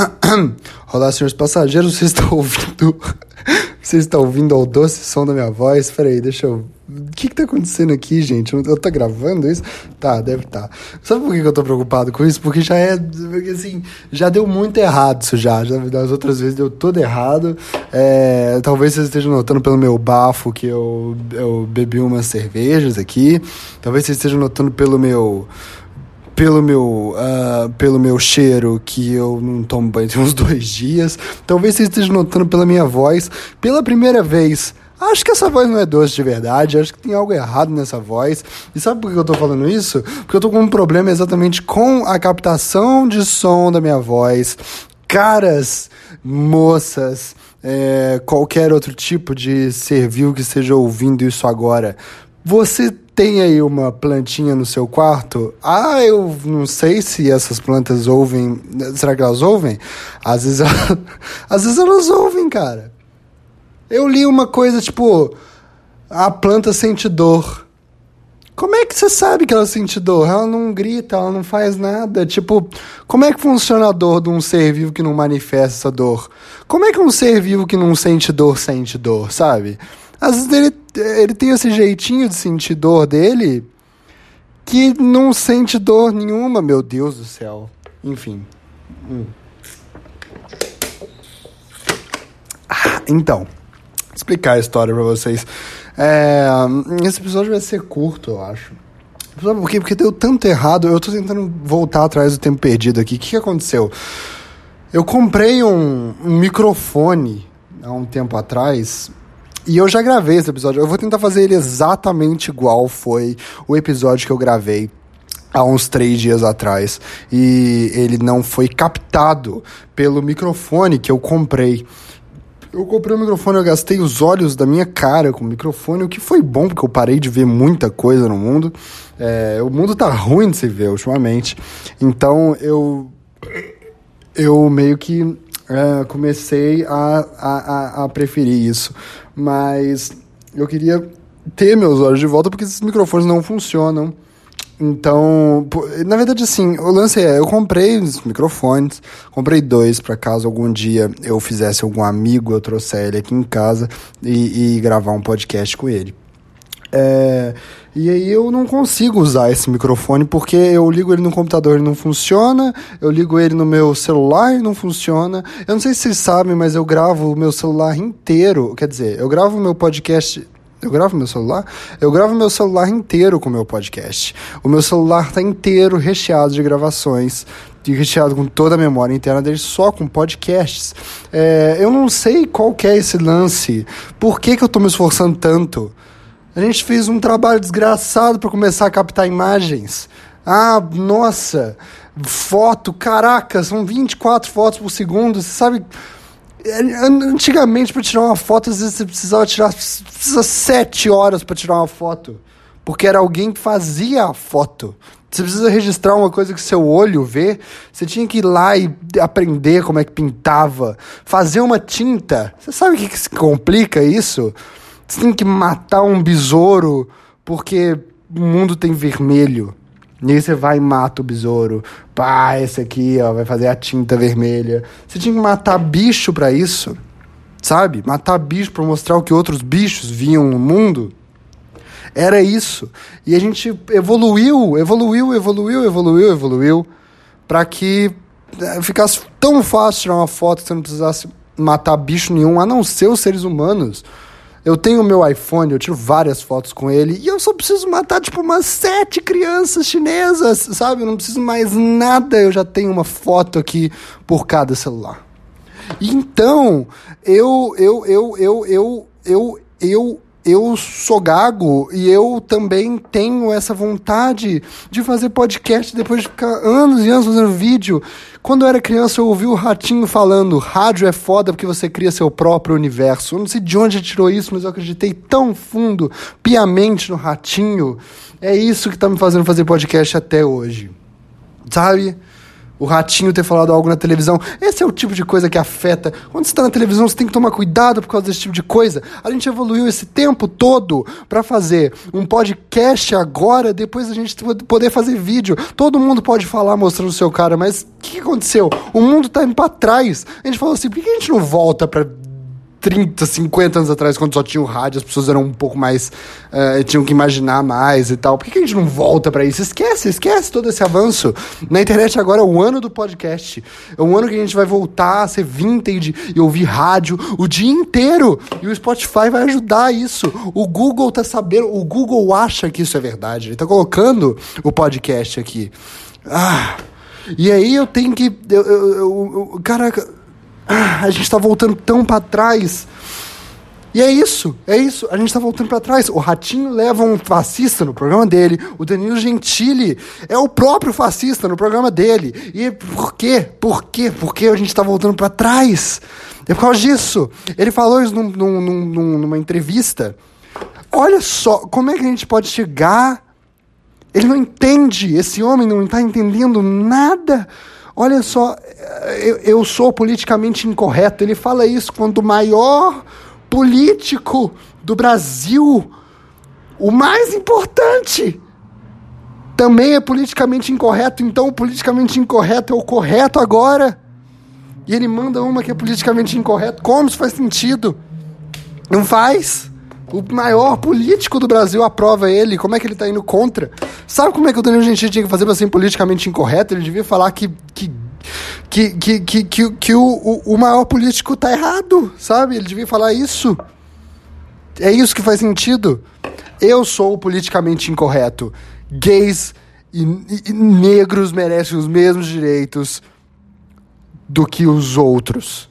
Olá, senhores passageiros, vocês estão ouvindo. Vocês estão ouvindo o doce som da minha voz? Espera aí, deixa eu. O que que tá acontecendo aqui, gente? Eu, tô gravando isso? Tá, deve. Tá. Sabe por que, eu tô preocupado com isso? Porque já é. Porque assim, já deu muito errado isso já. já das outras vezes deu tudo errado. É, talvez vocês estejam notando pelo meu bafo que eu, eu bebi umas cervejas aqui. Talvez vocês estejam notando pelo meu pelo meu, uh, pelo meu cheiro que eu não tomo banho tem uns dois dias. Talvez você esteja notando pela minha voz. Pela primeira vez, acho que essa voz não é doce de verdade. Acho que tem algo errado nessa voz. E sabe por que eu tô falando isso? Porque eu tô com um problema exatamente com a captação de som da minha voz. Caras, moças, é, qualquer outro tipo de servil que esteja ouvindo isso agora. Você tem aí uma plantinha no seu quarto? Ah, eu não sei se essas plantas ouvem. Será que elas ouvem? Às vezes, elas, às vezes elas ouvem, cara. Eu li uma coisa tipo: a planta sente dor. Como é que você sabe que ela sente dor? Ela não grita, ela não faz nada. Tipo, como é que funciona a dor de um ser vivo que não manifesta dor? Como é que um ser vivo que não sente dor sente dor, sabe? Às vezes ele, ele tem esse jeitinho de sentir dor dele que não sente dor nenhuma, meu Deus do céu. Enfim. Hum. Ah, então, explicar a história para vocês. É, esse episódio vai ser curto, eu acho. Sabe por quê? Porque deu tanto errado. Eu tô tentando voltar atrás do tempo perdido aqui. O que, que aconteceu? Eu comprei um, um microfone há um tempo atrás e eu já gravei esse episódio. Eu vou tentar fazer ele exatamente igual foi o episódio que eu gravei há uns três dias atrás. E ele não foi captado pelo microfone que eu comprei. Eu comprei o microfone, eu gastei os olhos da minha cara com o microfone, o que foi bom, porque eu parei de ver muita coisa no mundo. É, o mundo tá ruim de se ver ultimamente. Então eu. Eu meio que é, comecei a, a, a, preferir isso. Mas eu queria ter meus olhos de volta porque esses microfones não funcionam. Então, na verdade, assim, o lance é, eu comprei os microfones, comprei dois para caso algum dia eu fizesse algum amigo, eu trouxer ele aqui em casa e, e gravar um podcast com ele. É, e aí eu não consigo usar esse microfone porque eu ligo ele no computador e não funciona, eu ligo ele no meu celular e não funciona. Eu não sei se vocês sabem, mas eu gravo o meu celular inteiro, quer dizer, eu gravo o meu podcast eu gravo meu celular? Eu gravo meu celular inteiro com o meu podcast. O meu celular está inteiro recheado de gravações, recheado com toda a memória interna dele, só com podcasts. É, eu não sei qual é esse lance. Por que, que eu estou me esforçando tanto? A gente fez um trabalho desgraçado para começar a captar imagens. Ah, nossa, foto, caraca, são 24 fotos por segundo. Você sabe, é, antigamente para tirar uma foto, às vezes você precisava tirar precisa sete horas para tirar uma foto, porque era alguém que fazia a foto. Você precisa registrar uma coisa que seu olho vê. Você tinha que ir lá e aprender como é que pintava, fazer uma tinta. Você sabe o que, que se complica isso? Você tem que matar um besouro porque o mundo tem vermelho. E aí você vai e mata o besouro. Pá, esse aqui, ó, vai fazer a tinta vermelha. Você tinha que matar bicho para isso. Sabe? Matar bicho para mostrar o que outros bichos viam no mundo. Era isso. E a gente evoluiu, evoluiu, evoluiu, evoluiu, evoluiu para que eh, ficasse tão fácil tirar uma foto que você não precisasse matar bicho nenhum, a não ser os seres humanos. Eu tenho o meu iPhone, eu tiro várias fotos com ele e eu só preciso matar tipo umas sete crianças chinesas, sabe? Eu não preciso mais nada, eu já tenho uma foto aqui por cada celular. Então, eu eu eu eu eu eu eu eu sou gago e eu também tenho essa vontade de fazer podcast depois de ficar anos e anos fazendo vídeo. Quando eu era criança, eu ouvi o Ratinho falando: rádio é foda porque você cria seu próprio universo. Eu não sei de onde ele tirou isso, mas eu acreditei tão fundo, piamente no Ratinho. É isso que tá me fazendo fazer podcast até hoje. Sabe? O ratinho ter falado algo na televisão. Esse é o tipo de coisa que afeta. Quando você está na televisão, você tem que tomar cuidado por causa desse tipo de coisa. A gente evoluiu esse tempo todo para fazer um podcast agora, depois a gente poder fazer vídeo. Todo mundo pode falar mostrando o seu cara, mas o que, aconteceu? O mundo está indo para trás. A gente falou assim, por que a gente não volta para 30, 50 anos atrás, quando só tinha o rádio, as pessoas eram um pouco mais. Uh, tinham que imaginar mais e tal. Por que, que a gente não volta para isso? Esquece, esquece todo esse avanço. Na internet agora é o ano do podcast. É um ano que a gente vai voltar a ser vintage e ouvir rádio o dia inteiro. E o Spotify vai ajudar isso. O Google tá sabendo, o Google acha que isso é verdade. Ele tá colocando o podcast aqui. Ah. E aí eu tenho que. Eu, eu, eu, eu caraca ah, a gente está voltando tão para trás. E é isso, é isso. A gente está voltando para trás. O Ratinho leva um fascista no programa dele. O Danilo Gentili é o próprio fascista no programa dele. E por quê? Por quê? Porque a gente está voltando para trás. É por causa disso. Ele falou isso num, num, num, numa entrevista. Olha só, como é que a gente pode chegar. Ele não entende. Esse homem não está entendendo nada Olha só, eu, eu sou politicamente incorreto. Ele fala isso quando o maior político do Brasil, o mais importante, também é politicamente incorreto. Então, o politicamente incorreto é o correto agora. E ele manda uma que é politicamente incorreto. Como isso faz sentido? Não faz. O maior político do Brasil aprova ele. Como é que ele está indo contra? Sabe como é que o Danilo Gentili tinha que fazer para ser politicamente incorreto? Ele devia falar que, que que, que, que, que, que o, o, o maior político tá errado, sabe? Ele devia falar isso. É isso que faz sentido. Eu sou politicamente incorreto. Gays e, e, e negros merecem os mesmos direitos do que os outros.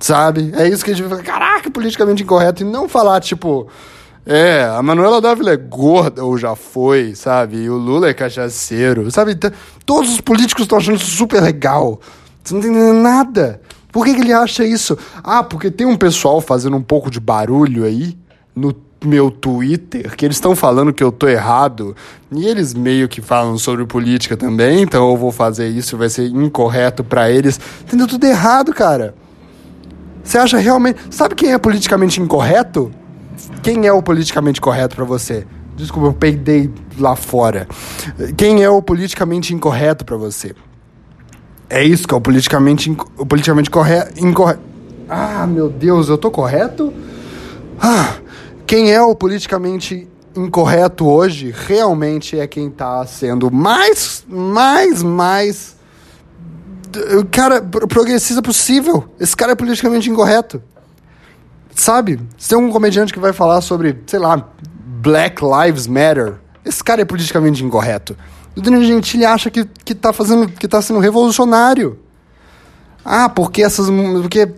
Sabe? É isso que a gente vai falar. Caraca, politicamente incorreto. E não falar, tipo. É, a Manuela Dávila é gorda, ou já foi, sabe? E o Lula é cachaceiro, sabe? Todos os políticos estão achando isso super legal. Você não entendendo nada. Por que, que ele acha isso? Ah, porque tem um pessoal fazendo um pouco de barulho aí no meu Twitter, que eles estão falando que eu tô errado, e eles meio que falam sobre política também, então eu vou fazer isso, vai ser incorreto para eles. Entendeu tudo errado, cara. Você acha realmente. Sabe quem é politicamente incorreto? Quem é o politicamente correto para você? Desculpa, eu peidei lá fora. Quem é o politicamente incorreto para você? É isso que é o politicamente, o politicamente correto. Incorreto. Ah, meu Deus, eu tô correto? Ah, quem é o politicamente incorreto hoje realmente é quem tá sendo mais, mais, mais. Cara, progressista possível. Esse cara é politicamente incorreto. Sabe? Se tem um comediante que vai falar sobre, sei lá, Black Lives Matter, esse cara é politicamente incorreto. O Danilo Gentili acha que, que, tá fazendo, que tá sendo revolucionário. Ah, porque essas. Porque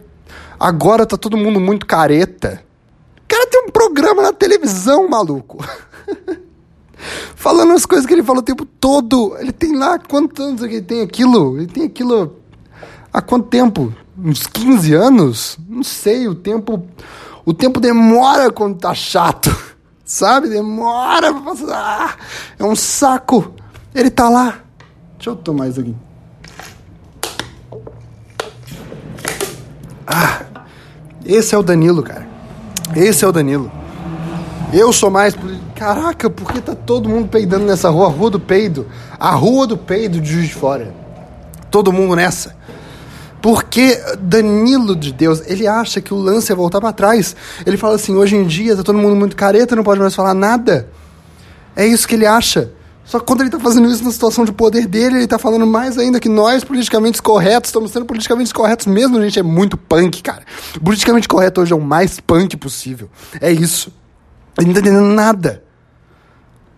agora tá todo mundo muito careta. O cara tem um programa na televisão, maluco. Falando as coisas que ele fala o tempo todo. Ele tem lá quantos anos ele tem aquilo? Ele tem aquilo. Há quanto tempo? uns 15 anos, não sei, o tempo o tempo demora quando tá chato. Sabe? Demora pra passar. É um saco. Ele tá lá. Deixa eu tomar isso aqui. Ah, esse é o Danilo, cara. Esse é o Danilo. Eu sou mais. Caraca, por que tá todo mundo peidando nessa rua? A rua do peido. A rua do peido de Juiz de Fora. Todo mundo nessa. Porque Danilo de Deus, ele acha que o lance é voltar para trás. Ele fala assim: hoje em dia tá todo mundo muito careta, não pode mais falar nada. É isso que ele acha. Só que quando ele tá fazendo isso na situação de poder dele, ele tá falando mais ainda que nós, politicamente corretos, estamos sendo politicamente corretos mesmo. A gente é muito punk, cara. Politicamente correto hoje é o mais punk possível. É isso. Ele não tá entendendo nada.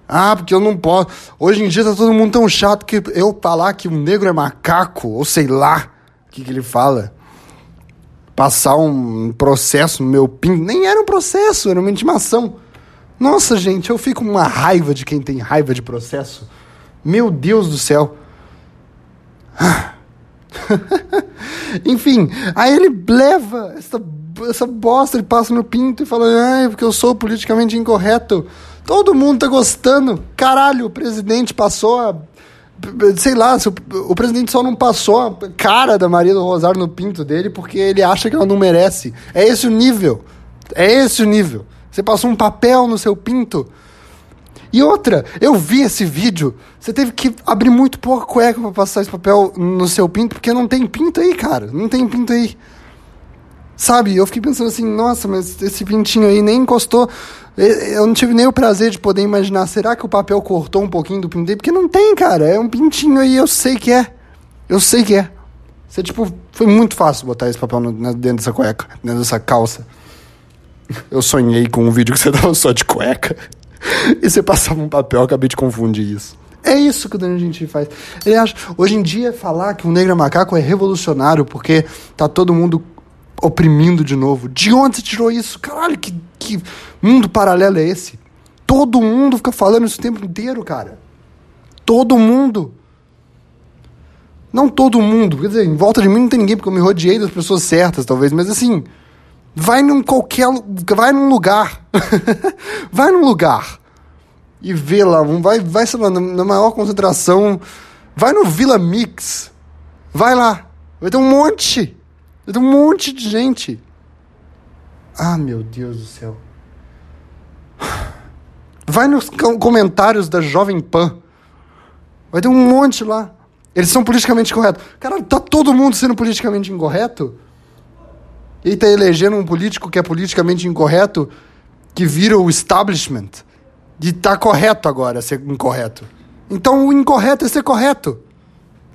Ah, porque eu não posso. Hoje em dia tá todo mundo tão chato que eu falar que o negro é macaco, ou sei lá que, que ele fala? Passar um processo no meu pinto. Nem era um processo, era uma intimação. Nossa, gente, eu fico uma raiva de quem tem raiva de processo. Meu Deus do céu. Enfim, aí ele leva essa, essa bosta, ele passa no pinto e fala: ai, porque eu sou politicamente incorreto. Todo mundo tá gostando. Caralho, o presidente passou a Sei lá, o, presidente só não passou a cara da Maria do Rosário no pinto dele porque ele acha que ela não merece. É esse o nível. É esse o nível. Você passou um papel no seu pinto. E outra, eu vi esse vídeo. Você teve que abrir muito pouca cueca pra passar esse papel no seu pinto, porque não tem pinto aí, cara. Não tem pinto aí. Sabe? Eu fiquei pensando assim, nossa, mas esse pintinho aí nem encostou. Eu não tive nem o prazer de poder imaginar, será que o papel cortou um pouquinho do dele? Porque não tem, cara. É um pintinho aí, eu sei que é. Eu sei que é. Você, tipo, foi muito fácil botar esse papel dentro dessa cueca, dentro dessa calça. Eu sonhei com um vídeo que você tava só de cueca e você passava um papel, acabei de confundir isso. É isso que o Danilo Gentili faz. Ele acha, hoje em dia, falar que o negro é macaco é revolucionário, porque tá todo mundo oprimindo de novo. De onde você tirou isso? Caralho, que, que mundo paralelo é esse? Todo mundo fica falando isso o tempo inteiro, cara. Todo mundo. Não todo mundo. Quer dizer, em volta de mim não tem ninguém, porque eu me rodeei das pessoas certas, talvez, mas assim. Vai num qualquer. Vai num lugar. vai num lugar. E vê lá. Vai, vai sei lá, na maior concentração. Vai no Vila Mix. Vai lá. Vai ter um monte. Ter um monte de gente. Ah, meu Deus do céu. Vai nos comentários da Jovem Pan. Vai ter um monte lá. Eles são politicamente corretos. Cara, tá todo mundo sendo politicamente incorreto? Ele tá elegendo um político que é politicamente incorreto, que vira o establishment. E tá correto agora ser incorreto. Então o incorreto é ser correto.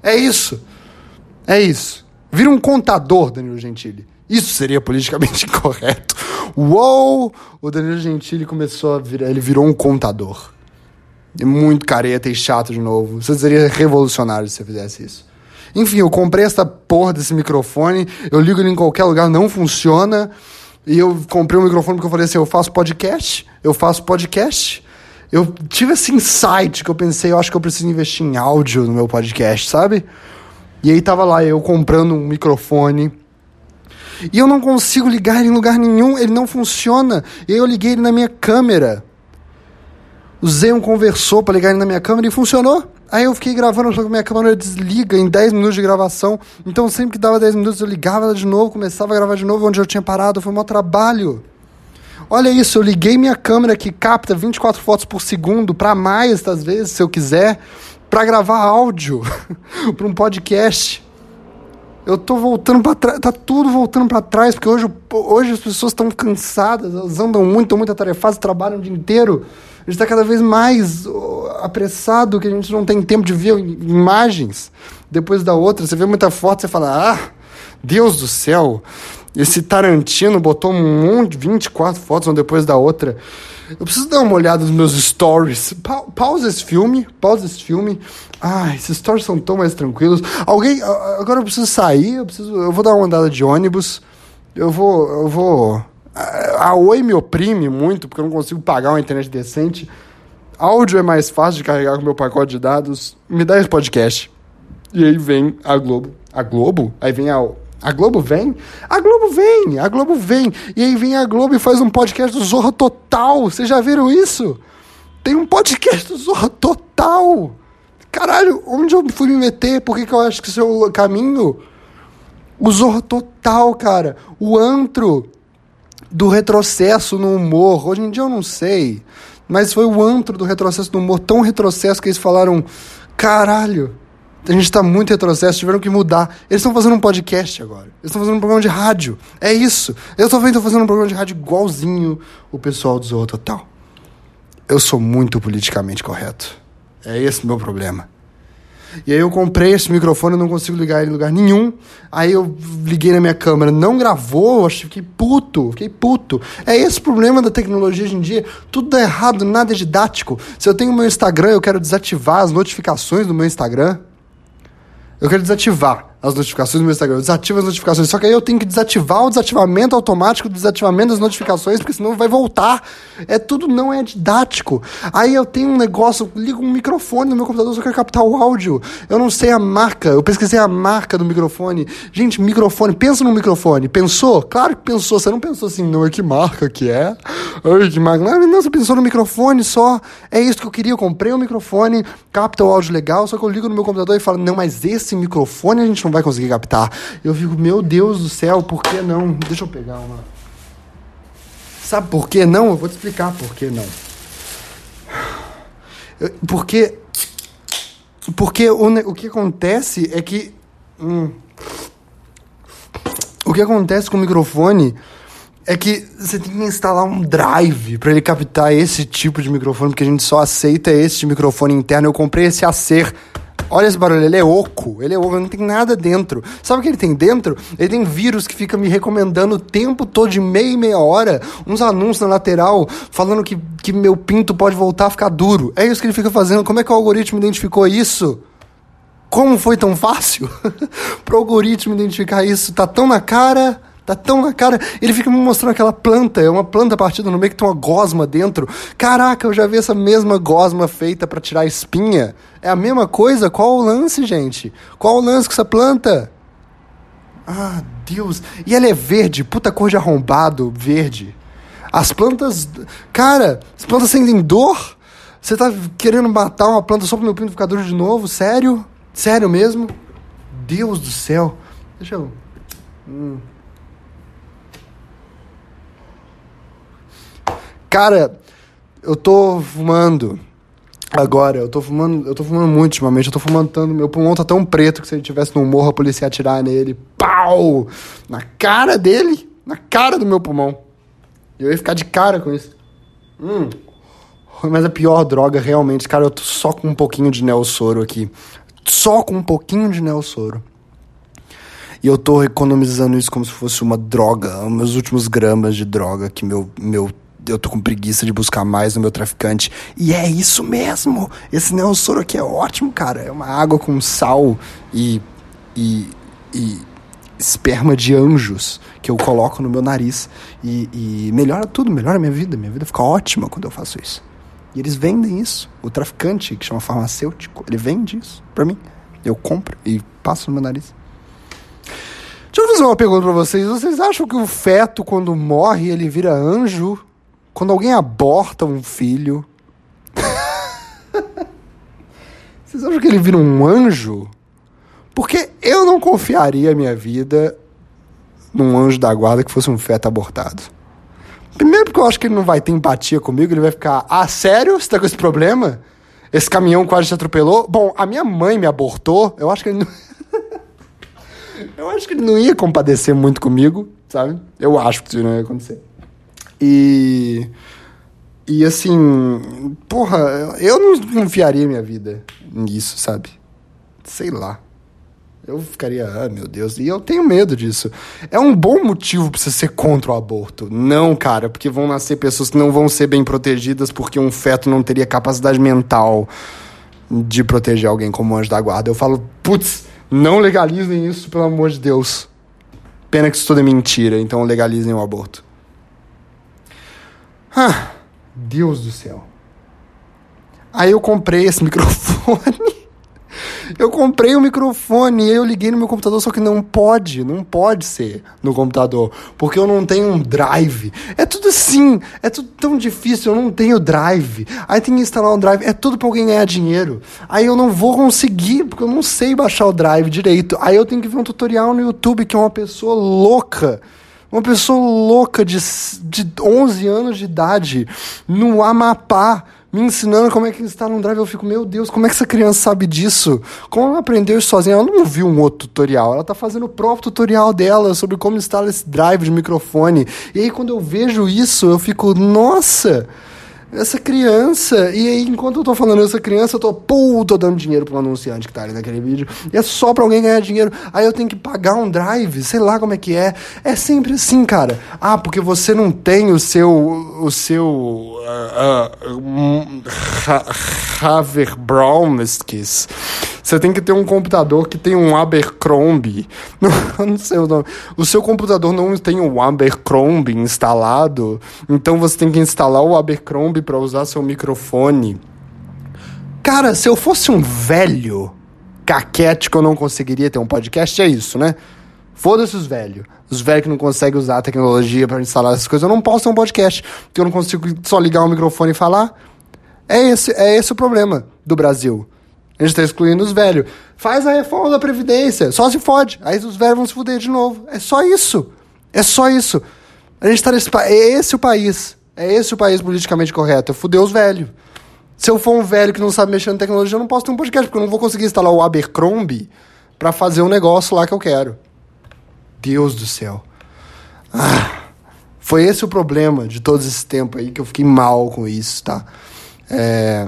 É isso. É isso. Vira um contador, Danilo Gentili. Isso seria politicamente incorreto. Uou! O Danilo Gentili começou a virar. Ele virou um contador. É muito careta e chato de novo. Você seria revolucionário se você fizesse isso. Enfim, eu comprei essa porra desse microfone, eu ligo ele em qualquer lugar, não funciona. E eu comprei um microfone porque eu falei assim: eu faço podcast, eu faço podcast. Eu tive esse insight que eu pensei, eu acho que eu preciso investir em áudio no meu podcast, sabe? E aí tava lá eu comprando um microfone. E eu não consigo ligar em lugar nenhum, ele não funciona. E aí eu liguei ele na minha câmera. Usei um conversor para ligar ele na minha câmera e funcionou. Aí eu fiquei gravando, só que minha câmera desliga em 10 minutos de gravação. Então sempre que dava 10 minutos eu ligava de novo, começava a gravar de novo onde eu tinha parado. Foi um trabalho. Olha isso, eu liguei minha câmera que capta 24 fotos por segundo, para mais às vezes, se eu quiser, para gravar áudio para um podcast. Eu tô voltando para trás, tá tudo voltando para trás, porque hoje, hoje as pessoas estão cansadas, elas andam muito, estão muito atarefadas, trabalham o dia inteiro. A gente está cada vez mais apressado que a gente não tem tempo de ver imagens depois da outra. Você vê muita foto, você fala, ah, Deus do céu, esse Tarantino botou um monte, 24 fotos uma depois da outra. Eu preciso dar uma olhada nos meus stories. Pa pausa esse filme, pausa esse filme. Ah, esses stories são tão mais tranquilos. Alguém, agora eu preciso sair, eu preciso, eu vou dar uma andada de ônibus. Eu vou, eu vou a Oi me oprime muito, porque eu não consigo pagar uma internet decente. Áudio é mais fácil de carregar com meu pacote de dados. Me dá esse podcast. E aí vem a Globo. A Globo? Aí vem a. A Globo vem? A Globo vem! A Globo vem! E aí vem a Globo e faz um podcast do Zorra Total. Vocês já viram isso? Tem um podcast do Zorra Total! Caralho, onde eu fui me meter? Por que, que eu acho que esse é o caminho? O Zorra Total, cara. O antro do retrocesso no humor. Hoje em dia eu não sei, mas foi o antro do retrocesso no humor, tão retrocesso que eles falaram: caralho, a gente está muito retrocesso, tiveram que mudar. Eles estão fazendo um podcast agora. Eles estão fazendo um programa de rádio. É isso. Eu também estou fazendo um programa de rádio igualzinho o pessoal do Zorro Total. Eu sou muito politicamente correto. É esse o meu problema. E aí eu comprei esse microfone, não consigo ligar ele em lugar nenhum. Aí eu liguei na minha câmera, não gravou, eu fiquei puto, fiquei puto. É esse o problema da tecnologia hoje em dia. Tudo dá errado, nada é didático. Se eu tenho meu Instagram, eu quero desativar as notificações do meu Instagram. Eu quero desativar. As notificações do meu Instagram, eu desativo as notificações. Só que aí eu tenho que desativar o desativamento automático do desativamento das notificações, porque senão vai voltar. É tudo não é didático. Aí eu tenho um negócio, ligo um microfone no meu computador, só quero captar o áudio. Eu não sei a marca, eu pesquisei a marca do microfone. Gente, microfone, pensa no microfone. Pensou? Claro que pensou. Você não pensou assim, não, é que marca que é? Ai, que marca. Não, não, você pensou no microfone só. É isso que eu queria. Eu comprei um microfone, capta o áudio legal, só que eu ligo no meu computador e falo, não, mas esse microfone a gente não vai conseguir captar. Eu fico, meu Deus do céu, por que não? Deixa eu pegar uma. Sabe por que não? Eu vou te explicar por que não. Porque. Porque o, o que acontece é que. Hum, o que acontece com o microfone é que você tem que instalar um drive para ele captar esse tipo de microfone, porque a gente só aceita esse microfone interno. Eu comprei esse Acer Olha esse barulho, ele é oco, ele é oco, não tem nada dentro. Sabe o que ele tem dentro? Ele tem vírus que fica me recomendando o tempo todo, de meia e meia hora, uns anúncios na lateral, falando que, que meu pinto pode voltar a ficar duro. É isso que ele fica fazendo. Como é que o algoritmo identificou isso? Como foi tão fácil? Pro algoritmo identificar isso, tá tão na cara. Tá tão na cara. Ele fica me mostrando aquela planta, é uma planta partida no meio que tem uma gosma dentro. Caraca, eu já vi essa mesma gosma feita para tirar espinha. É a mesma coisa? Qual o lance, gente? Qual o lance com essa planta? Ah, Deus. E ela é verde, puta cor de arrombado, verde. As plantas. Cara, as plantas sentem dor? Você tá querendo matar uma planta só pro meu duro de novo? Sério? Sério mesmo? Deus do céu. Deixa eu. Hum. Cara, eu tô fumando. Agora, eu tô fumando, eu tô fumando muito ultimamente, eu tô fumando tanto, meu pulmão tá tão preto que se ele tivesse num morro a polícia ia atirar nele, pau! Na cara dele, na cara do meu pulmão. Eu ia ficar de cara com isso. Hum. Mas a pior droga, realmente, cara, eu tô só com um pouquinho de neossoro aqui. Só com um pouquinho de neossoro. E eu tô economizando isso como se fosse uma droga, meus últimos gramas de droga que meu, meu eu tô com preguiça de buscar mais no meu traficante. E é isso mesmo! Esse neossoro aqui é ótimo, cara. É uma água com sal e, e, e esperma de anjos que eu coloco no meu nariz. E, e melhora tudo, melhora a minha vida. Minha vida fica ótima quando eu faço isso. E eles vendem isso. O traficante, que chama farmacêutico, ele vende isso pra mim. Eu compro e passo no meu nariz. Deixa eu fazer uma pergunta pra vocês. Vocês acham que o feto, quando morre, ele vira anjo? Quando alguém aborta um filho. Vocês acham que ele vira um anjo? Porque eu não confiaria a minha vida num anjo da guarda que fosse um feto abortado. Primeiro porque eu acho que ele não vai ter empatia comigo, ele vai ficar, ah, sério? Você tá com esse problema? Esse caminhão quase te atropelou? Bom, a minha mãe me abortou, eu acho que ele não... eu acho que ele não ia compadecer muito comigo, sabe? Eu acho que isso não ia acontecer. E. E assim, porra, eu não confiaria minha vida nisso, sabe? Sei lá. Eu ficaria, ah, meu Deus, e eu tenho medo disso. É um bom motivo pra você ser contra o aborto. Não, cara, porque vão nascer pessoas que não vão ser bem protegidas porque um feto não teria capacidade mental de proteger alguém como anjo da guarda. Eu falo, putz, não legalizem isso, pelo amor de Deus. Pena que isso tudo é mentira, então legalizem o aborto. Ah, Deus do céu. Aí eu comprei esse microfone. Eu comprei o microfone e eu liguei no meu computador, só que não pode, não pode ser no computador, porque eu não tenho um drive. É tudo assim, é tudo tão difícil, eu não tenho drive. Aí tem que instalar um drive, é tudo para alguém ganhar dinheiro. Aí eu não vou conseguir, porque eu não sei baixar o drive direito. Aí eu tenho que ver um tutorial no YouTube que é uma pessoa louca uma pessoa louca de, de 11 anos de idade no Amapá me ensinando como é que instala um drive. Eu fico, meu Deus, como é que essa criança sabe disso? Como ela aprendeu sozinha? Ela não viu um outro tutorial, ela tá fazendo o próprio tutorial dela sobre como instalar esse drive de microfone. E aí, quando eu vejo isso, eu fico, nossa! Essa criança. E aí, enquanto eu tô falando essa criança, eu tô, pô, tô dando dinheiro pro anunciante que tá ali naquele vídeo. E é só pra alguém ganhar dinheiro. Aí eu tenho que pagar um drive, sei lá como é que é. É sempre assim, cara. Ah, porque você não tem o seu. O seu. Uh, uh, Haverbromskis. Você tem que ter um computador que tem um Abercrombie. Não, não sei o nome. O seu computador não tem o Abercrombie instalado, então você tem que instalar o Abercrombie para usar seu microfone. Cara, se eu fosse um velho caquético, eu não conseguiria ter um podcast, é isso, né? Foda-se os velhos. Os velhos que não conseguem usar a tecnologia para instalar essas coisas. Eu não posso ter um podcast, porque eu não consigo só ligar o microfone e falar. É esse, é esse o problema do Brasil. A gente está excluindo os velhos. Faz a reforma da Previdência. Só se fode. Aí os velhos vão se fuder de novo. É só isso. É só isso. A gente tá nesse É esse o país. É esse o país politicamente correto. É fuder os velhos. Se eu for um velho que não sabe mexer na tecnologia, eu não posso ter um podcast, porque eu não vou conseguir instalar o Abercrombie para fazer um negócio lá que eu quero. Deus do céu. Ah, foi esse o problema de todo esse tempo aí que eu fiquei mal com isso, tá? É,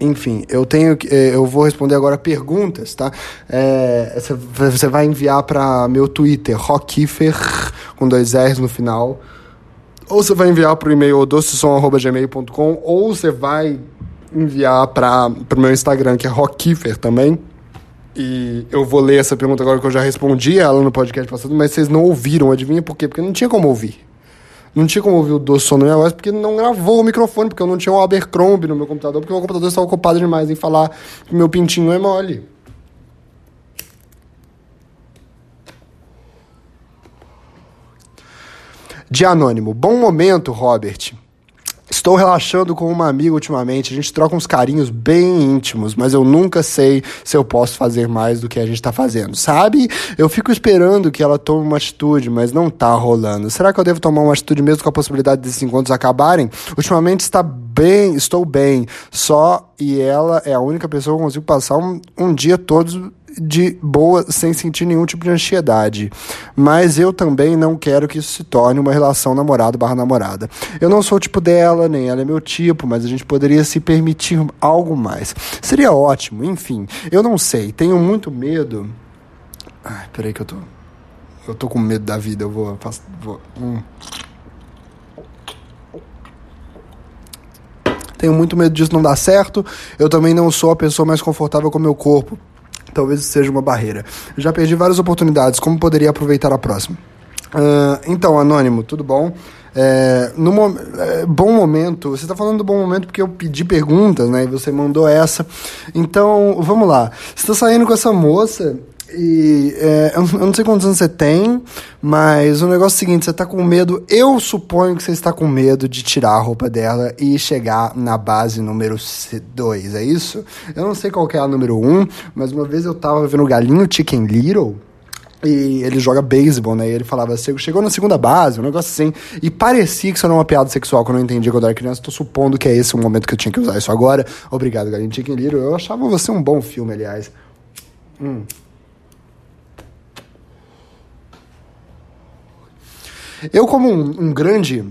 enfim, eu tenho é, eu vou responder agora perguntas, tá? É, você vai enviar para meu Twitter, Rockifer, com dois R's no final. Ou você vai enviar para o e-mail docesom.gmail.com ou você vai enviar para o meu Instagram, que é Rockifer também. E eu vou ler essa pergunta agora que eu já respondi ela no podcast passado, mas vocês não ouviram, adivinha por quê? Porque não tinha como ouvir. Não tinha como ouvir o doce som na minha voz porque não gravou o microfone, porque eu não tinha um Abercrombie no meu computador, porque o meu computador estava ocupado demais em falar que meu pintinho é mole. De anônimo. Bom momento, Robert. Estou relaxando com uma amiga ultimamente, a gente troca uns carinhos bem íntimos, mas eu nunca sei se eu posso fazer mais do que a gente está fazendo, sabe? Eu fico esperando que ela tome uma atitude, mas não tá rolando. Será que eu devo tomar uma atitude mesmo com a possibilidade desses encontros acabarem? Ultimamente está bem, estou bem, só e ela é a única pessoa que eu consigo passar um, um dia todos de boa, sem sentir nenhum tipo de ansiedade. Mas eu também não quero que isso se torne uma relação namorado barra namorada. Eu não sou o tipo dela, nem ela é meu tipo, mas a gente poderia se permitir algo mais. Seria ótimo, enfim. Eu não sei, tenho muito medo. Ai, peraí que eu tô. Eu tô com medo da vida, eu vou. vou hum. Tenho muito medo disso não dar certo. Eu também não sou a pessoa mais confortável com meu corpo talvez seja uma barreira. Já perdi várias oportunidades, como poderia aproveitar a próxima? Uh, então, Anônimo, tudo bom? É, no é, bom momento, você está falando do bom momento porque eu pedi perguntas, né? E você mandou essa. Então, vamos lá. Você está saindo com essa moça e é, eu não sei quantos anos você tem, mas o negócio é o seguinte: você tá com medo. Eu suponho que você está com medo de tirar a roupa dela e chegar na base número 2, é isso? Eu não sei qual é a número 1, um, mas uma vez eu tava vendo o Galinho Chicken Little. E ele joga beisebol, né? E ele falava assim, chegou na segunda base, um negócio assim. E parecia que isso era uma piada sexual que eu não entendi quando eu era criança. Tô supondo que é esse o momento que eu tinha que usar isso agora. Obrigado, Galinho Chicken Little. Eu achava você um bom filme, aliás. Hum. Eu, como um, um grande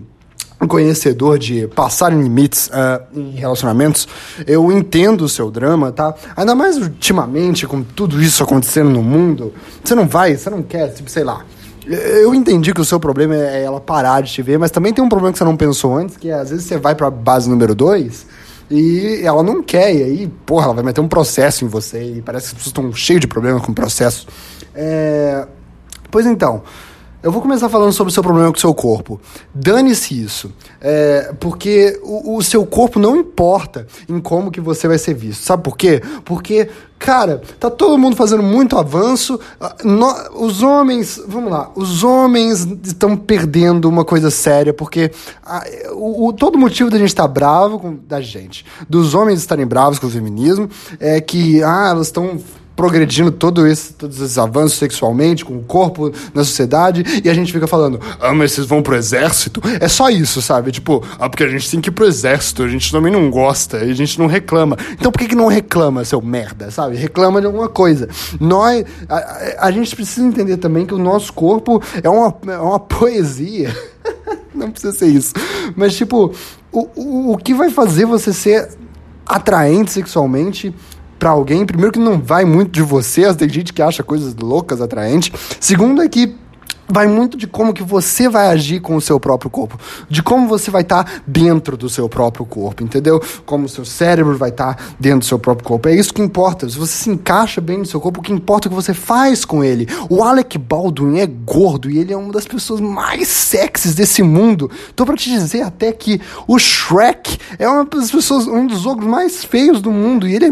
conhecedor de passar limites uh, em relacionamentos, eu entendo o seu drama, tá? Ainda mais ultimamente, com tudo isso acontecendo no mundo, você não vai, você não quer, tipo, sei lá. Eu entendi que o seu problema é ela parar de te ver, mas também tem um problema que você não pensou antes, que é, às vezes você vai pra base número 2 e ela não quer, e aí, porra, ela vai meter um processo em você, e parece que as pessoas estão cheias de problemas com processo. É... Pois então, eu vou começar falando sobre o seu problema com o seu corpo. Dane-se isso. É, porque o, o, seu corpo não importa em como que você vai ser visto. Sabe por quê? Porque, cara, tá todo mundo fazendo muito avanço. Ah, no, os homens, vamos lá, os homens estão perdendo uma coisa séria, porque a, ah, o, o, todo motivo da gente estar tá bravo com, da gente, dos homens estarem bravos com o feminismo, é que, ah, elas estão progredindo todo esse, todos esses avanços sexualmente, com o corpo na sociedade, e a gente fica falando, ah, mas vocês vão pro exército? É só isso, sabe? Tipo, ah, porque a gente tem que ir pro exército, a gente também não gosta, a gente não reclama. Então por que, que não reclama, seu merda, sabe? Reclama de alguma coisa. Nós, a, a gente precisa entender também que o nosso corpo é uma, é uma poesia. não precisa ser isso. Mas, tipo, o, o, o que vai fazer você ser atraente sexualmente para alguém, primeiro que não vai muito de você, tem gente que acha coisas loucas atraentes. Segundo é que vai muito de como que você vai agir com o seu próprio corpo, de como você vai estar tá dentro do seu próprio corpo, entendeu? Como o seu cérebro vai estar tá dentro do seu próprio corpo. É isso que importa. Se você se encaixa bem no seu corpo, o que importa é o que você faz com ele. O Alec Baldwin é gordo e ele é uma das pessoas mais sexys desse mundo. Tô para te dizer até que o Shrek é uma das pessoas, um dos ogros mais feios do mundo e ele é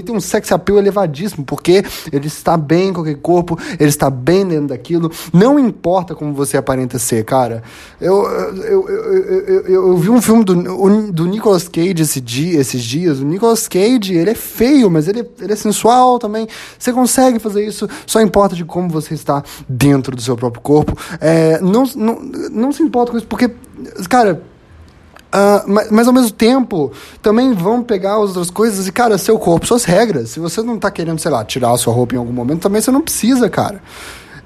ele tem um sex appeal elevadíssimo porque ele está bem com aquele corpo, ele está bem dentro daquilo. Não importa como você aparenta ser, cara. Eu, eu, eu, eu, vi um filme do, do Nicolas Cage esse dia, esses dias. O Nicolas Cage, ele é feio, mas ele, ele é sensual também. Você consegue fazer isso, só importa de como você está dentro do seu próprio corpo. É, não, não, não se importa com isso, porque, cara. Uh, mas, mas, ao mesmo tempo, também vão pegar as outras coisas e, cara, seu corpo, suas regras. Se você não tá querendo, sei lá, tirar a sua roupa em algum momento, também você não precisa, cara.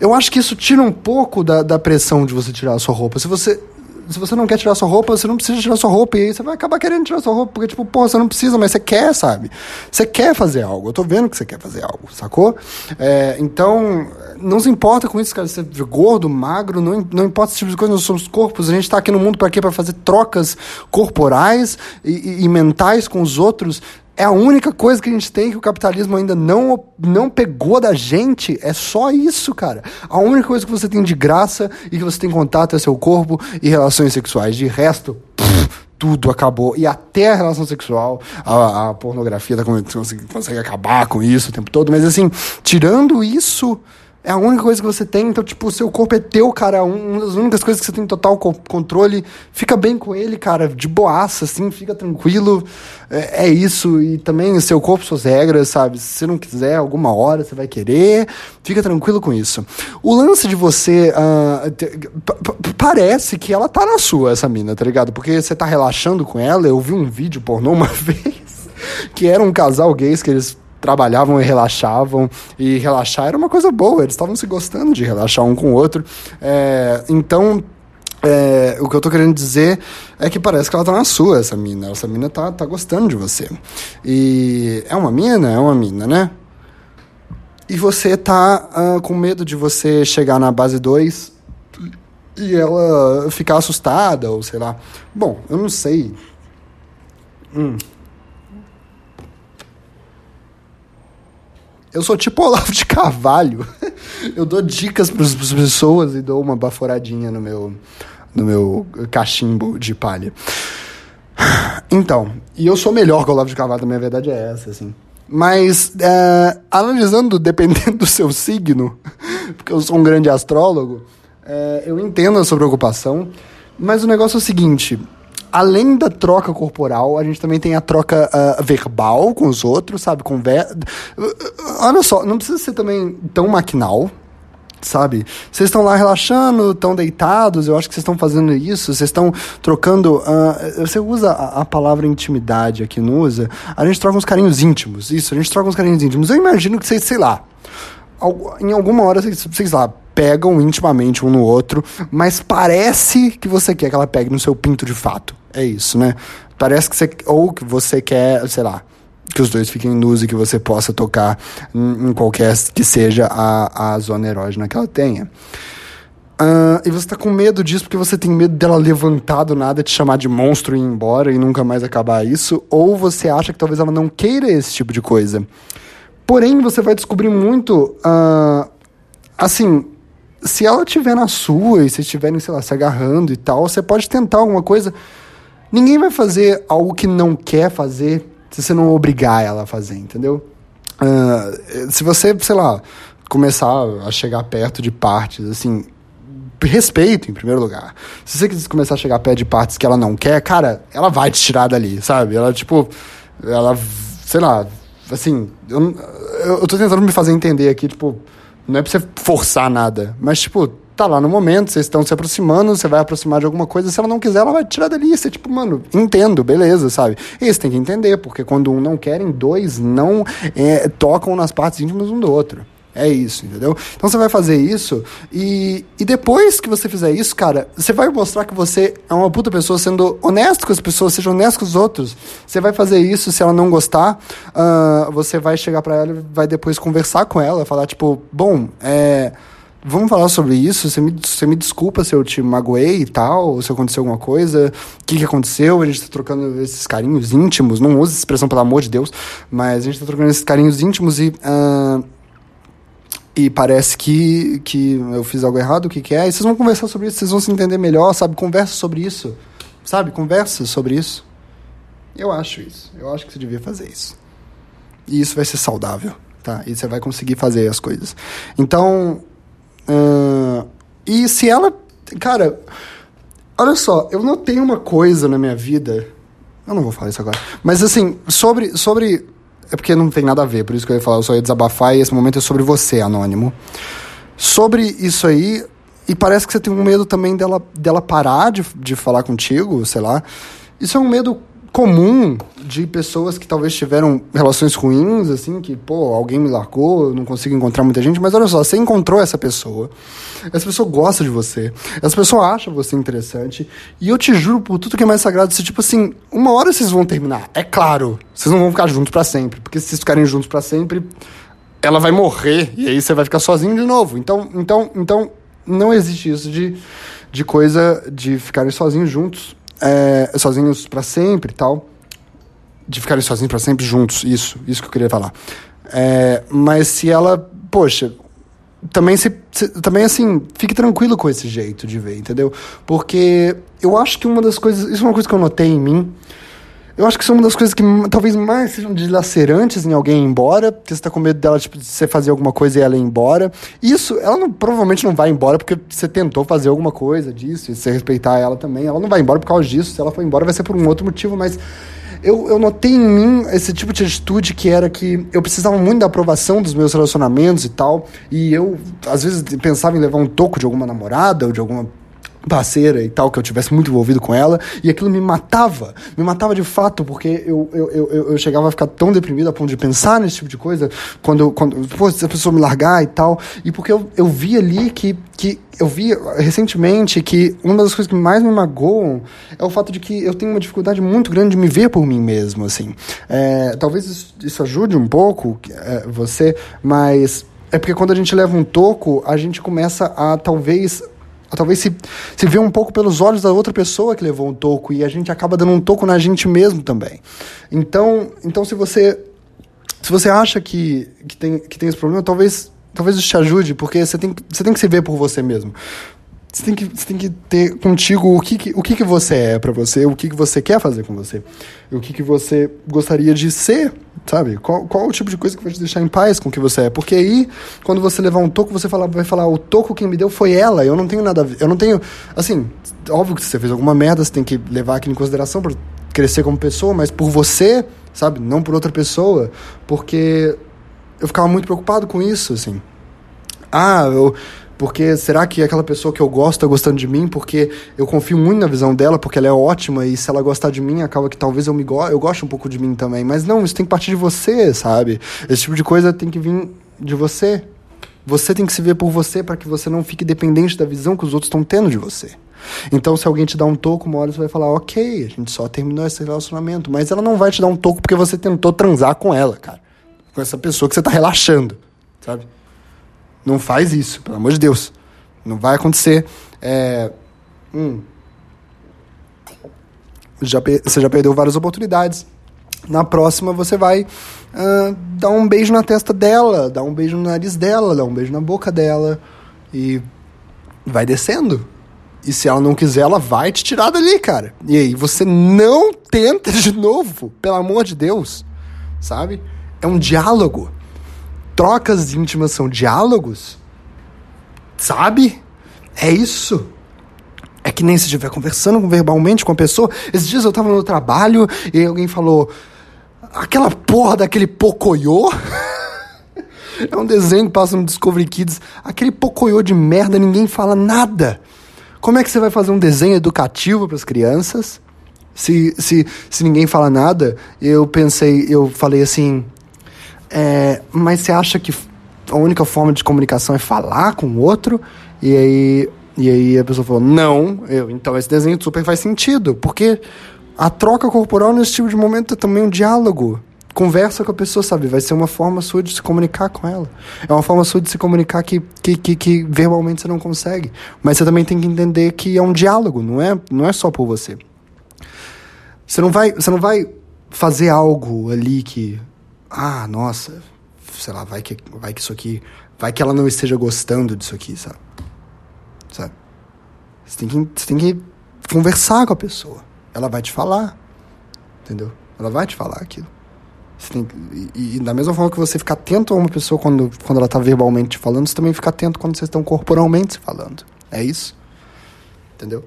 Eu acho que isso tira um pouco da, da pressão de você tirar a sua roupa. Se você se você não quer tirar sua roupa, você não precisa tirar sua roupa. E aí você vai acabar querendo tirar sua roupa, porque, tipo, pô, você não precisa, mas você quer, sabe? Você quer fazer algo. Eu tô vendo que você quer fazer algo, sacou? É, então, não se importa com isso, cara. Você é gordo, magro, não, não importa esse tipo de coisa, nós somos corpos. A gente tá aqui no mundo para quê? Pra fazer trocas corporais e, e, e mentais com os outros é a única coisa que a gente tem que o capitalismo ainda não, não pegou da gente. É só isso, cara. A única coisa que você tem de graça e que você tem contato é seu corpo e relações sexuais. De resto, pff, tudo acabou. E até a relação sexual, a, a pornografia tá, consegue, consegue acabar com isso o tempo todo. Mas assim, tirando isso é a única coisa que você tem, então, tipo, o seu corpo é teu, cara. Uma das únicas coisas que você tem total controle. Fica bem com ele, cara, de boaça, assim, fica tranquilo. É, é, isso. E também o seu corpo, suas regras, sabe? Se você não quiser, alguma hora você vai querer. Fica tranquilo com isso. O lance de você. Uh, parece que ela tá na sua, essa mina, tá ligado? Porque você tá relaxando com ela. Eu vi um vídeo pornô uma vez que era um casal gays que eles trabalhavam e relaxavam. E relaxar era uma coisa boa, eles estavam se gostando de relaxar um com o outro. É, então, é, o que eu tô querendo dizer é que parece que ela tá na sua, essa mina. Essa mina tá, tá gostando de você. E é uma mina? É uma mina, né? E você tá uh, com medo de você chegar na base 2 e ela ficar assustada, ou sei lá. Bom, eu não sei. Hum. Eu sou tipo Olavo de Carvalho. Eu dou dicas para as pessoas e dou uma baforadinha no meu, no meu cachimbo de palha. Então, e eu sou melhor que o Olavo de Carvalho, também a verdade é essa, assim. Mas, é, analisando, dependendo do seu signo, porque eu sou um grande astrólogo, é, eu entendo a sua preocupação, mas o negócio é o seguinte: além da troca corporal, a gente também tem a troca uh, verbal com os outros, sabe? Conver... Olha só, não precisa ser também tão maquinal, sabe? Vocês estão lá relaxando, estão deitados, eu acho que vocês estão fazendo isso, vocês estão trocando. Uh, você usa a, a, palavra intimidade aqui, não usa? A gente troca uns carinhos íntimos, isso, a gente troca uns carinhos íntimos. Eu imagino que vocês, sei lá, em alguma hora vocês, vocês lá, pegam intimamente um no outro, mas parece que você quer que ela pegue no seu pinto de fato. É isso, né? Parece que você. Ou que você quer, sei lá, que os dois fiquem nus e que você possa tocar em, qualquer que seja a, a zona erógena que ela tenha. Uh, e você tá com medo disso porque você tem medo dela levantar do nada, te chamar de monstro e ir embora e nunca mais acabar isso, ou você acha que talvez ela não queira esse tipo de coisa. Porém, você vai descobrir muito. Uh, assim, se ela estiver na sua e vocês estiverem, sei lá, se agarrando e tal, você pode tentar alguma coisa Ninguém vai fazer algo que não quer fazer se você não obrigar ela a fazer, entendeu? Uh, se você, sei lá, começar a chegar perto de partes, assim, respeito em primeiro lugar. Se você quiser começar a chegar perto de partes que ela não quer, cara, ela vai te tirar dali, sabe? Ela, tipo, ela, sei lá, assim, eu, eu tô tentando me fazer entender aqui, tipo, não é pra você forçar nada, mas, tipo, tá lá no momento, vocês estão se aproximando, você vai aproximar de alguma coisa, se ela não quiser, ela vai tirar dali. Você, tipo, mano, entendo, beleza, sabe? E você tem que entender, porque quando um não querem, dois não é, tocam nas partes íntimas um do outro. É isso, entendeu? Então você vai fazer isso e, e depois que você fizer isso, cara, você vai mostrar que você é uma puta pessoa sendo honesto com as pessoas, seja honesto com os outros. Você vai fazer isso se ela não gostar, uh, você vai chegar para ela e vai depois conversar com ela, falar tipo, bom, é vamos falar sobre isso. Você me, você me desculpa se eu te magoei e tal, se aconteceu alguma coisa. O que, que aconteceu? A gente tá trocando esses carinhos íntimos. Não use essa expressão, pelo amor de Deus. Mas a gente tá trocando esses carinhos íntimos e. Uh, e parece que, que eu fiz algo errado, o que, que é? E vocês vão conversar sobre isso, vocês vão se entender melhor, sabe? Conversa sobre isso. Sabe? Conversa sobre isso. Eu acho isso. Eu acho que você devia fazer isso. E isso vai ser saudável, tá? E você vai conseguir fazer as coisas. Então. Uh, e se ela. Cara, olha só, eu notei uma coisa na minha vida. Eu não vou falar isso agora. Mas assim, sobre. sobre é porque não tem nada a ver, por isso que eu ia falar, eu só ia desabafar e esse momento é sobre você, anônimo. Sobre isso aí, e parece que você tem um medo também dela, dela parar de, de falar contigo, sei lá. Isso é um medo comum de pessoas que talvez tiveram relações ruins, assim, que, pô, alguém me largou, eu não consigo encontrar muita gente, mas olha só, você encontrou essa pessoa, essa pessoa gosta de você, essa pessoa acha você interessante, e eu te juro por tudo que é mais sagrado, se tipo assim, uma hora vocês vão terminar, é claro, vocês não vão ficar juntos para sempre, porque se vocês ficarem juntos para sempre, ela vai morrer, e aí você vai ficar sozinho de novo, então, então, então, não existe isso de, de coisa de ficarem sozinhos juntos, é, sozinhos para sempre e tal. De ficarem sozinhos para sempre juntos, isso, isso que eu queria falar. É, mas se ela, poxa, também se, se, também assim, fique tranquilo com esse jeito de ver, entendeu? Porque eu acho que uma das coisas, isso é uma coisa que eu notei em mim, eu acho que isso é uma das coisas que talvez mais sejam dilacerantes em alguém ir embora, porque você tá com medo dela, tipo, de você fazer alguma coisa e ela ir embora. Isso, ela não, provavelmente não vai embora porque você tentou fazer alguma coisa disso, e você respeitar ela também. Ela não vai embora por causa disso. Se ela for embora, vai ser por um outro motivo, mas eu, eu notei em mim esse tipo de atitude que era que eu precisava muito da aprovação dos meus relacionamentos e tal. E eu, às vezes, pensava em levar um toco de alguma namorada ou de alguma parceira e tal, que eu tivesse muito envolvido com ela, e aquilo me matava, me matava de fato, porque eu, eu, eu, eu chegava a ficar tão deprimido a ponto de pensar nesse tipo de coisa, quando, quando pô, se a pessoa me largar e tal, e porque eu, eu vi ali que, que eu vi recentemente que uma das coisas que mais me magoam é o fato de que eu tenho uma dificuldade muito grande de me ver por mim mesmo, assim. É, talvez isso, ajude um pouco é, você, mas é porque quando a gente leva um toco, a gente começa a talvez talvez se, se vê um pouco pelos olhos da outra pessoa que levou um toco e a gente acaba dando um toco na gente mesmo também. Então, então se você se você acha que, que, tem, que tem esse problema, talvez talvez isso te ajude, porque você tem, você tem que se ver por você mesmo. Você tem que, você tem que ter contigo o que, que o que, que você é para você, o que, que você quer fazer com você, o que, que você gostaria de ser, sabe? Qual, qual o tipo de coisa que vai te deixar em paz com o que você é? Porque aí, quando você levar um toco, você fala, vai falar, o toco quem me deu foi ela, eu não tenho nada eu não tenho, assim, óbvio que você fez alguma merda, você tem que levar aquilo em consideração para crescer como pessoa, mas por você, sabe? Não por outra pessoa, porque eu ficava muito preocupado com isso, assim. Ah, eu porque será que aquela pessoa que eu gosto está gostando de mim? Porque eu confio muito na visão dela, porque ela é ótima, e se ela gostar de mim, acaba que talvez eu me go eu goste um pouco de mim também. Mas não, isso tem que partir de você, sabe? Esse tipo de coisa tem que vir de você. Você tem que se ver por você para que você não fique dependente da visão que os outros estão tendo de você. Então, se alguém te dá um toco, uma hora você vai falar, ok, a gente só terminou esse relacionamento. Mas ela não vai te dar um toco porque você tentou transar com ela, cara. Com essa pessoa que você tá relaxando, sabe? Não faz isso, pelo amor de Deus. Não vai acontecer. É, hum, já, você já perdeu várias oportunidades. Na próxima você vai uh, dar um beijo na testa dela, dar um beijo no nariz dela, dar um beijo na boca dela e vai descendo. E se ela não quiser, ela vai te tirar dali, cara. E aí você não tenta de novo, pelo amor de Deus. Sabe? É um diálogo trocas íntimas são diálogos? Sabe? É isso. É que nem se estiver conversando verbalmente com a pessoa. Esses dias eu tava no trabalho e alguém falou: aquela porra daquele pocoyo. é um desenho que passa no Discovery Kids. Aquele pocoyo de merda, ninguém fala nada. Como é que você vai fazer um desenho educativo para as crianças? Se, se, se ninguém fala nada, eu pensei, eu falei assim, é, mas você acha que a única forma de comunicação é falar com o outro? E aí, e aí a pessoa falou, não, eu, então esse desenho super faz sentido, porque a troca corporal nesse tipo de momento é também um diálogo conversa com a pessoa, sabe? Vai ser uma forma sua de se comunicar com ela. É uma forma sua de se comunicar que, que, que, que verbalmente você não consegue. Mas você também tem que entender que é um diálogo, não é, não é só por você. Você não vai, você não vai fazer algo ali que, ah, nossa, sei lá, vai que, vai que isso aqui, vai que ela não esteja gostando disso aqui, sabe? Sabe? Você tem que, você tem que conversar com a pessoa. Ela vai te falar, entendeu? Ela vai te falar aquilo. Tem, e, e, da mesma forma que você fica atento a uma pessoa quando, quando ela está verbalmente te falando, você também fica atento quando vocês estão corporalmente se falando. É isso. Entendeu?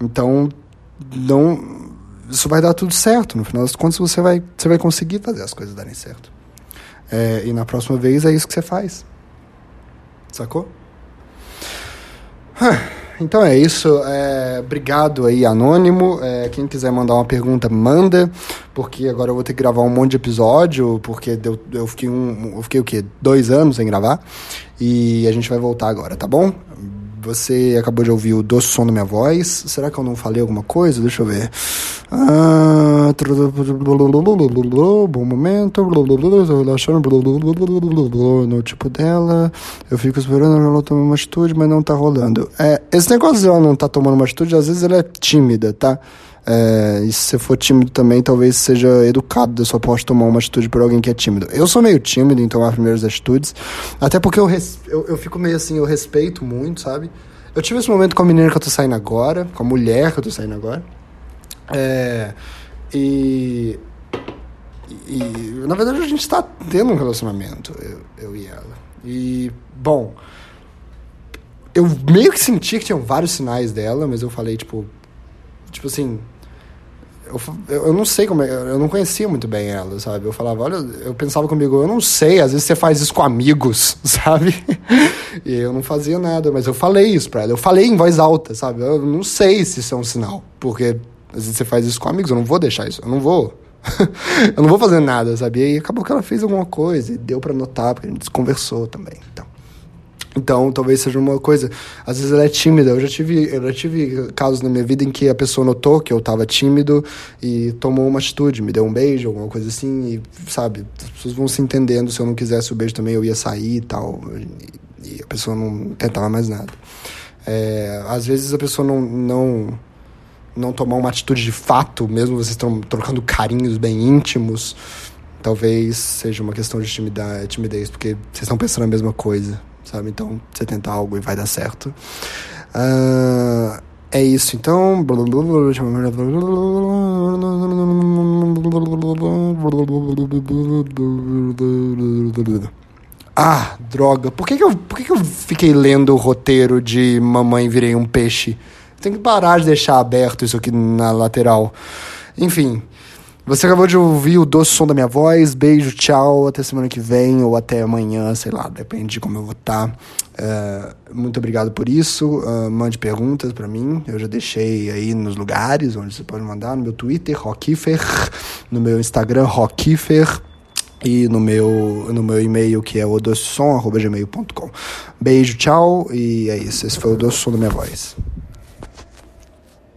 Então, não, isso vai dar tudo certo. No final das contas, você vai, você vai conseguir fazer as coisas darem certo. É, e na próxima vez é isso que você faz. Sacou? Então é isso. É, obrigado aí, Anônimo. É, quem quiser mandar uma pergunta, manda. Porque agora eu vou ter que gravar um monte de episódio. Porque deu, eu, fiquei um, eu fiquei o quê? Dois anos sem gravar. E a gente vai voltar agora, tá bom? Você acabou de ouvir o doce som da minha voz. Será que eu não falei alguma coisa? Deixa eu ver. Ah, bom momento. Relaxando. No tipo dela. Eu fico esperando ela tomar uma atitude, mas não tá rolando. É, esse negócio de ela não tá tomando uma atitude, às vezes ela é tímida, tá? É, e se você for tímido também, talvez seja educado da sua parte tomar uma atitude por alguém que é tímido. Eu sou meio tímido em tomar primeiras atitudes, até porque eu, eu, eu fico meio assim, eu respeito muito, sabe? Eu tive esse momento com a menina que eu tô saindo agora, com a mulher que eu tô saindo agora. É, e, e, na verdade a gente tá tendo um relacionamento, eu, eu e ela. E, bom, eu meio que senti que tinham vários sinais dela, mas eu falei, tipo, tipo assim, eu, eu não sei como é, eu não conhecia muito bem ela, sabe? Eu falava, olha, eu pensava comigo, eu não sei, às vezes você faz isso com amigos, sabe? e eu não fazia nada, mas eu falei isso pra ela, eu falei em voz alta, sabe? Eu não sei se isso é um sinal, porque às vezes você faz isso com amigos, eu não vou deixar isso, eu não vou. eu não vou fazer nada, sabe? E acabou que ela fez alguma coisa e deu para notar, porque a gente conversou também, então. Então, talvez seja uma coisa. Às vezes ela é tímida. Eu já tive, eu já tive casos na minha vida em que a pessoa notou que eu estava tímido e tomou uma atitude, me deu um beijo, alguma coisa assim, e sabe, as pessoas vão se entendendo. Se eu não quisesse o beijo também, eu ia sair e tal. E, e a pessoa não tentava mais nada. É, às vezes a pessoa não, não, não tomar uma atitude de fato, mesmo vocês estão trocando carinhos bem íntimos, talvez seja uma questão de timidez, porque vocês estão pensando a mesma coisa sabe? Então, você tenta algo e vai dar certo. Uh, é isso, então. Ah, droga. Por que, que, eu, por que, que eu fiquei lendo o roteiro de Mamãe Virei um Peixe? Tem que parar de deixar aberto isso aqui na lateral. Enfim. Você acabou de ouvir o doce som da minha voz. Beijo, tchau. Até semana que vem ou até amanhã, sei lá, depende de como eu vou estar. Tá. Uh, muito obrigado por isso. Uh, mande perguntas para mim. Eu já deixei aí nos lugares onde você pode mandar: no meu Twitter, Rockifer, no meu Instagram, Rockifer e no meu, no meu e-mail que é odossom.gmail.com. Beijo, tchau. E é isso. Esse foi o doce som da minha voz.